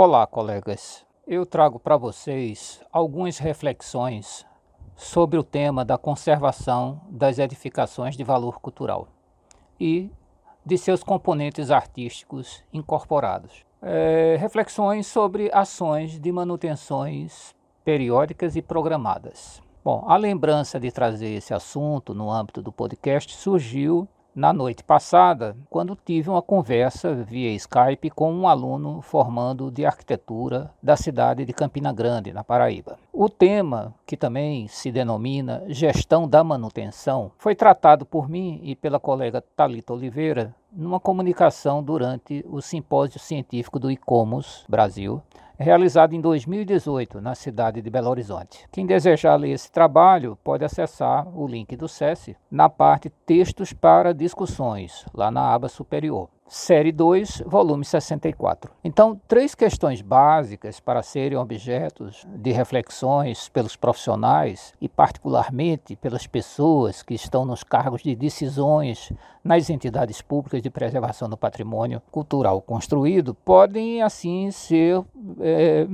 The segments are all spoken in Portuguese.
Olá, colegas. Eu trago para vocês algumas reflexões sobre o tema da conservação das edificações de valor cultural e de seus componentes artísticos incorporados. É, reflexões sobre ações de manutenções periódicas e programadas. Bom, a lembrança de trazer esse assunto no âmbito do podcast surgiu na noite passada, quando tive uma conversa via Skype com um aluno formando de arquitetura da cidade de Campina Grande, na Paraíba. O tema, que também se denomina Gestão da Manutenção, foi tratado por mim e pela colega Talita Oliveira numa comunicação durante o simpósio científico do ICOMOS Brasil, realizado em 2018 na cidade de Belo Horizonte. Quem desejar ler esse trabalho pode acessar o link do SESI na parte Textos para Discussões, lá na aba superior. Série 2, volume 64. Então, três questões básicas para serem objetos de reflexões pelos profissionais e, particularmente, pelas pessoas que estão nos cargos de decisões nas entidades públicas de preservação do patrimônio cultural construído, podem, assim, ser é,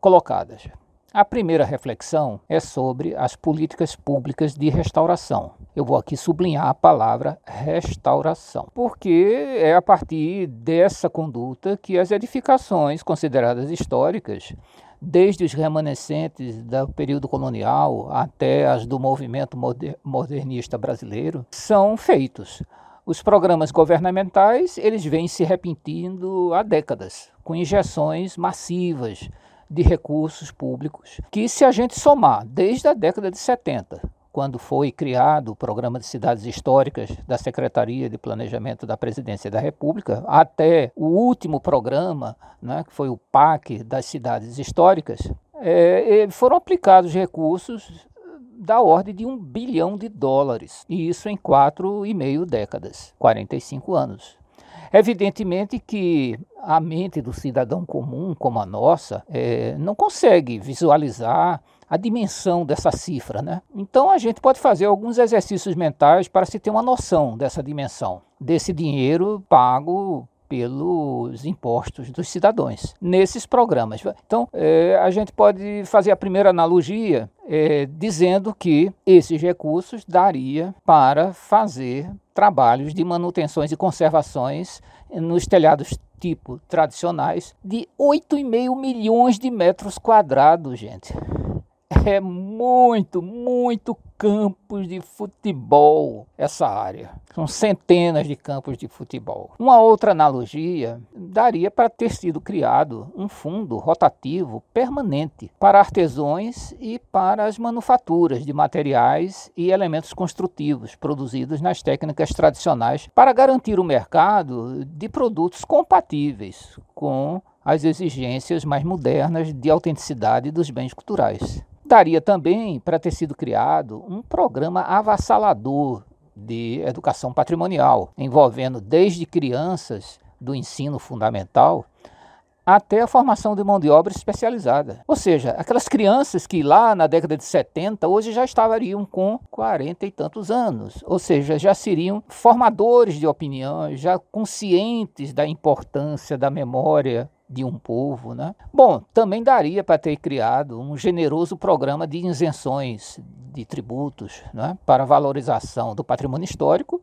colocadas. A primeira reflexão é sobre as políticas públicas de restauração. Eu vou aqui sublinhar a palavra restauração, porque é a partir dessa conduta que as edificações consideradas históricas, desde os remanescentes do período colonial até as do movimento modernista brasileiro, são feitos. Os programas governamentais, eles vêm se repetindo há décadas, com injeções massivas de recursos públicos, que se a gente somar desde a década de 70, quando foi criado o Programa de Cidades Históricas da Secretaria de Planejamento da Presidência da República, até o último programa, né, que foi o PAC das Cidades Históricas, é, foram aplicados recursos da ordem de um bilhão de dólares, e isso em quatro e meio décadas, 45 anos. Evidentemente que a mente do cidadão comum, como a nossa, é, não consegue visualizar a dimensão dessa cifra. Né? Então a gente pode fazer alguns exercícios mentais para se ter uma noção dessa dimensão, desse dinheiro pago pelos impostos dos cidadãos nesses programas. Então, é, a gente pode fazer a primeira analogia é, dizendo que esses recursos daria para fazer trabalhos de manutenções e conservações nos telhados tipo tradicionais de 8,5 milhões de metros quadrados, gente é muito, muito campos de futebol essa área. São centenas de campos de futebol. Uma outra analogia daria para ter sido criado um fundo rotativo permanente para artesãos e para as manufaturas de materiais e elementos construtivos produzidos nas técnicas tradicionais para garantir o mercado de produtos compatíveis com as exigências mais modernas de autenticidade dos bens culturais. Daria também para ter sido criado um programa avassalador de educação patrimonial, envolvendo desde crianças do ensino fundamental até a formação de mão de obra especializada. Ou seja, aquelas crianças que lá na década de 70 hoje já estariam com 40 e tantos anos, ou seja, já seriam formadores de opinião, já conscientes da importância da memória de um povo. Né? Bom, também daria para ter criado um generoso programa de isenções de tributos né, para valorização do patrimônio histórico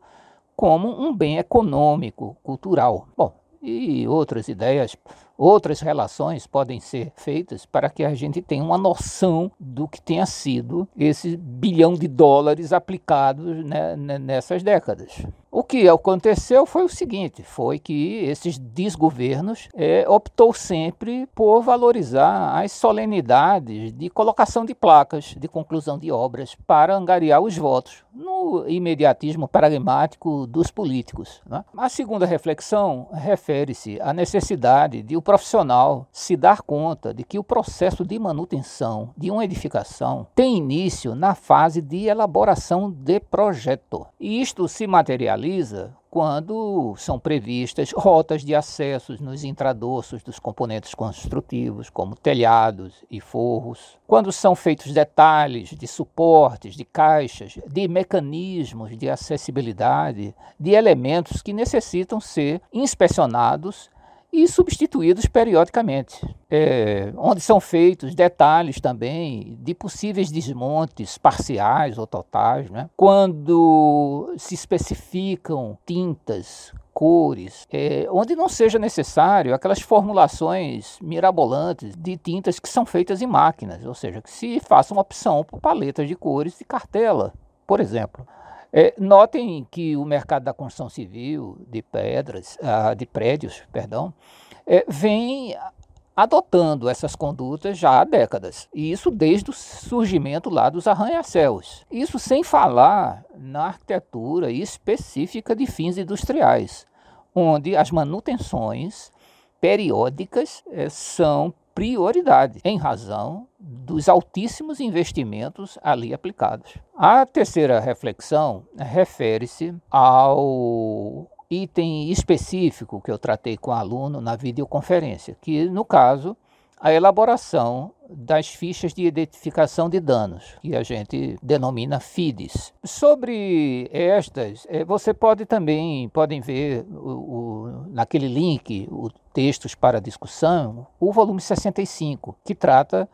como um bem econômico, cultural. Bom, e outras ideias, outras relações podem ser feitas para que a gente tenha uma noção do que tenha sido esse bilhão de dólares aplicados né, nessas décadas. O que aconteceu foi o seguinte: foi que esses desgovernos é, optou sempre por valorizar as solenidades de colocação de placas de conclusão de obras para angariar os votos, no imediatismo pragmático dos políticos. Né? A segunda reflexão refere-se à necessidade de o profissional se dar conta de que o processo de manutenção de uma edificação tem início na fase de elaboração de projeto. E isto se materializa realiza quando são previstas rotas de acessos nos intradossos dos componentes construtivos, como telhados e forros, quando são feitos detalhes de suportes, de caixas, de mecanismos de acessibilidade, de elementos que necessitam ser inspecionados e substituídos periodicamente, é, onde são feitos detalhes também de possíveis desmontes parciais ou totais, né? quando se especificam tintas cores, é, onde não seja necessário aquelas formulações mirabolantes de tintas que são feitas em máquinas, ou seja, que se faça uma opção por paletas de cores de cartela, por exemplo. É, notem que o mercado da construção civil de pedras, ah, de prédios, perdão, é, vem adotando essas condutas já há décadas. E isso desde o surgimento lá dos arranha-céus. Isso sem falar na arquitetura específica de fins industriais, onde as manutenções periódicas é, são prioridade, em razão dos altíssimos investimentos ali aplicados. A terceira reflexão refere-se ao item específico que eu tratei com o aluno na videoconferência, que no caso a elaboração das fichas de identificação de danos, que a gente denomina FIDES. Sobre estas, eh, você pode também podem ver o, o, naquele link, o textos para discussão, o volume 65, que trata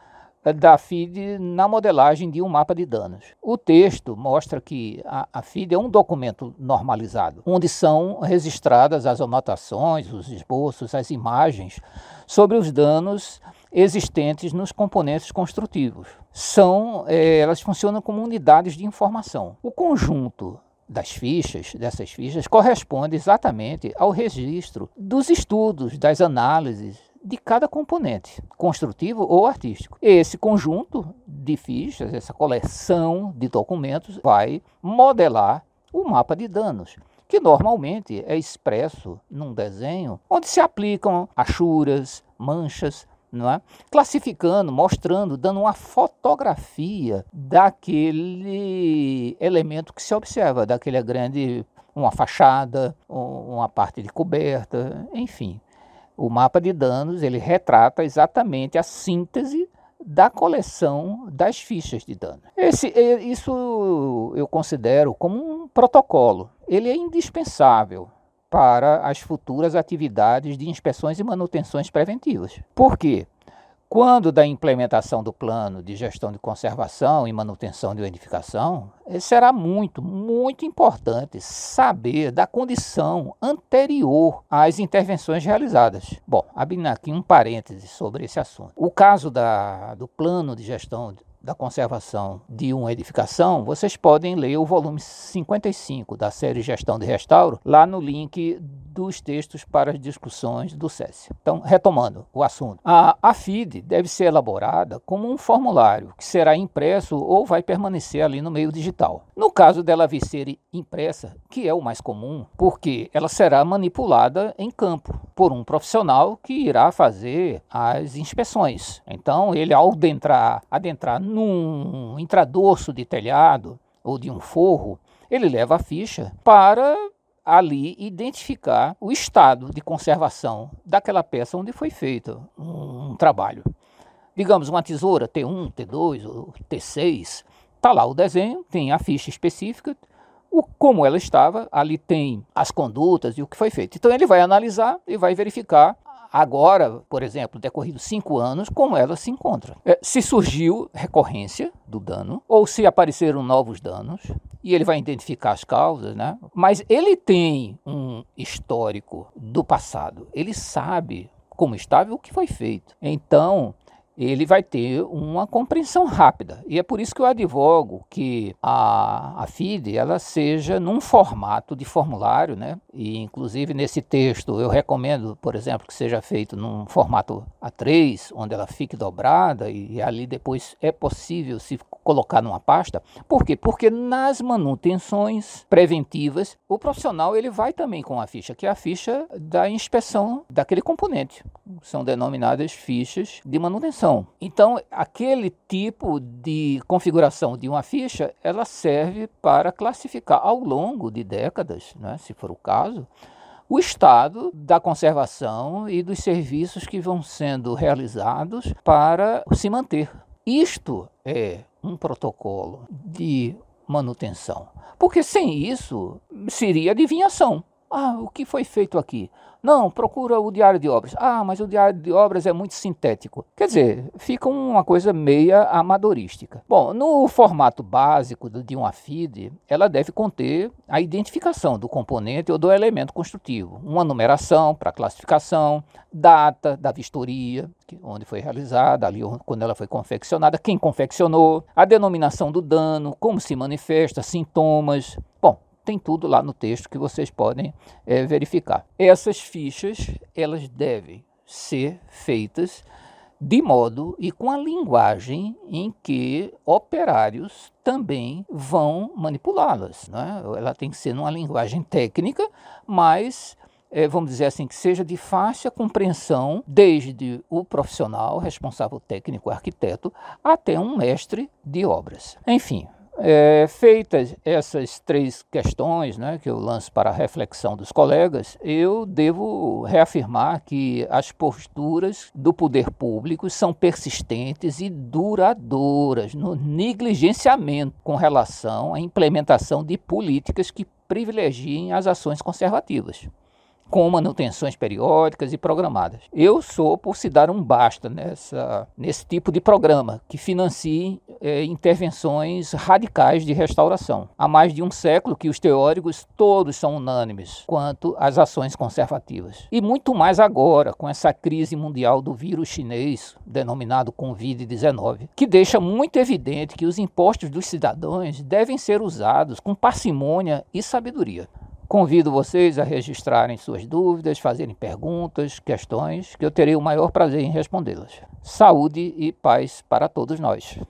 da FID na modelagem de um mapa de danos. O texto mostra que a, a FID é um documento normalizado, onde são registradas as anotações, os esboços, as imagens sobre os danos existentes nos componentes construtivos. São, é, elas funcionam como unidades de informação. O conjunto das fichas, dessas fichas, corresponde exatamente ao registro dos estudos, das análises, de cada componente, construtivo ou artístico. Esse conjunto de fichas, essa coleção de documentos, vai modelar o mapa de danos, que normalmente é expresso num desenho onde se aplicam achuras, manchas, não é? classificando, mostrando, dando uma fotografia daquele elemento que se observa, daquele grande, uma fachada, uma parte de coberta, enfim. O mapa de danos ele retrata exatamente a síntese da coleção das fichas de dano. Esse, isso eu considero como um protocolo. Ele é indispensável para as futuras atividades de inspeções e manutenções preventivas. Por quê? Quando da implementação do plano de gestão de conservação e manutenção de edificação, eh, será muito, muito importante saber da condição anterior às intervenções realizadas. Bom, abrindo aqui um parêntese sobre esse assunto. O caso da, do plano de gestão da conservação de uma edificação, vocês podem ler o volume 55 da série Gestão de Restauro, lá no link dos textos para as discussões do SESI. Então, retomando o assunto, a, a FID deve ser elaborada como um formulário que será impresso ou vai permanecer ali no meio digital. No caso dela vir ser impressa, que é o mais comum, porque ela será manipulada em campo por um profissional que irá fazer as inspeções. Então, ele ao adentrar, adentrar num intradorso de telhado ou de um forro, ele leva a ficha para ali identificar o estado de conservação daquela peça onde foi feito um, trabalho. Digamos, uma tesoura T1, T2 ou T6, está lá o desenho, tem a ficha específica, o, como ela estava, ali tem as condutas e o que foi feito. Então ele vai analisar e vai verificar agora, por exemplo, decorridos cinco anos, como ela se encontra. É, se surgiu recorrência do dano ou se apareceram novos danos, e ele vai identificar as causas, né? Mas ele tem um histórico do passado. Ele sabe como estava o que foi feito. Então, ele vai ter uma compreensão rápida. E é por isso que eu advogo que a, a FIDE ela seja num formato de formulário, né? E inclusive nesse texto eu recomendo, por exemplo, que seja feito num formato A3, onde ela fique dobrada e, e ali depois é possível se colocar numa pasta. Por quê? Porque nas manutenções preventivas, o profissional ele vai também com a ficha, que é a ficha da inspeção daquele componente. São denominadas fichas de manutenção. Então, aquele tipo de configuração de uma ficha, ela serve para classificar ao longo de décadas, né, se for o caso, o estado da conservação e dos serviços que vão sendo realizados para se manter. Isto é um protocolo de manutenção, porque sem isso seria adivinhação. Ah, o que foi feito aqui? Não, procura o diário de obras. Ah, mas o diário de obras é muito sintético. Quer dizer, fica uma coisa meia amadorística. Bom, no formato básico de uma FID, ela deve conter a identificação do componente ou do elemento construtivo, uma numeração para classificação, data da vistoria, onde foi realizada, ali quando ela foi confeccionada, quem confeccionou, a denominação do dano, como se manifesta, sintomas. Tem tudo lá no texto que vocês podem é, verificar. Essas fichas elas devem ser feitas de modo e com a linguagem em que operários também vão manipulá-las. Né? Ela tem que ser numa linguagem técnica, mas é, vamos dizer assim, que seja de fácil compreensão, desde o profissional, responsável técnico, arquiteto, até um mestre de obras. Enfim, é, feitas essas três questões né, que eu lanço para a reflexão dos colegas, eu devo reafirmar que as posturas do poder público são persistentes e duradouras no negligenciamento com relação à implementação de políticas que privilegiem as ações conservativas com manutenções periódicas e programadas. Eu sou por se dar um basta nessa, nesse tipo de programa que financie é, intervenções radicais de restauração. Há mais de um século que os teóricos todos são unânimes quanto às ações conservativas. E muito mais agora, com essa crise mundial do vírus chinês, denominado Covid-19, que deixa muito evidente que os impostos dos cidadãos devem ser usados com parcimônia e sabedoria. Convido vocês a registrarem suas dúvidas, fazerem perguntas, questões, que eu terei o maior prazer em respondê-las. Saúde e paz para todos nós.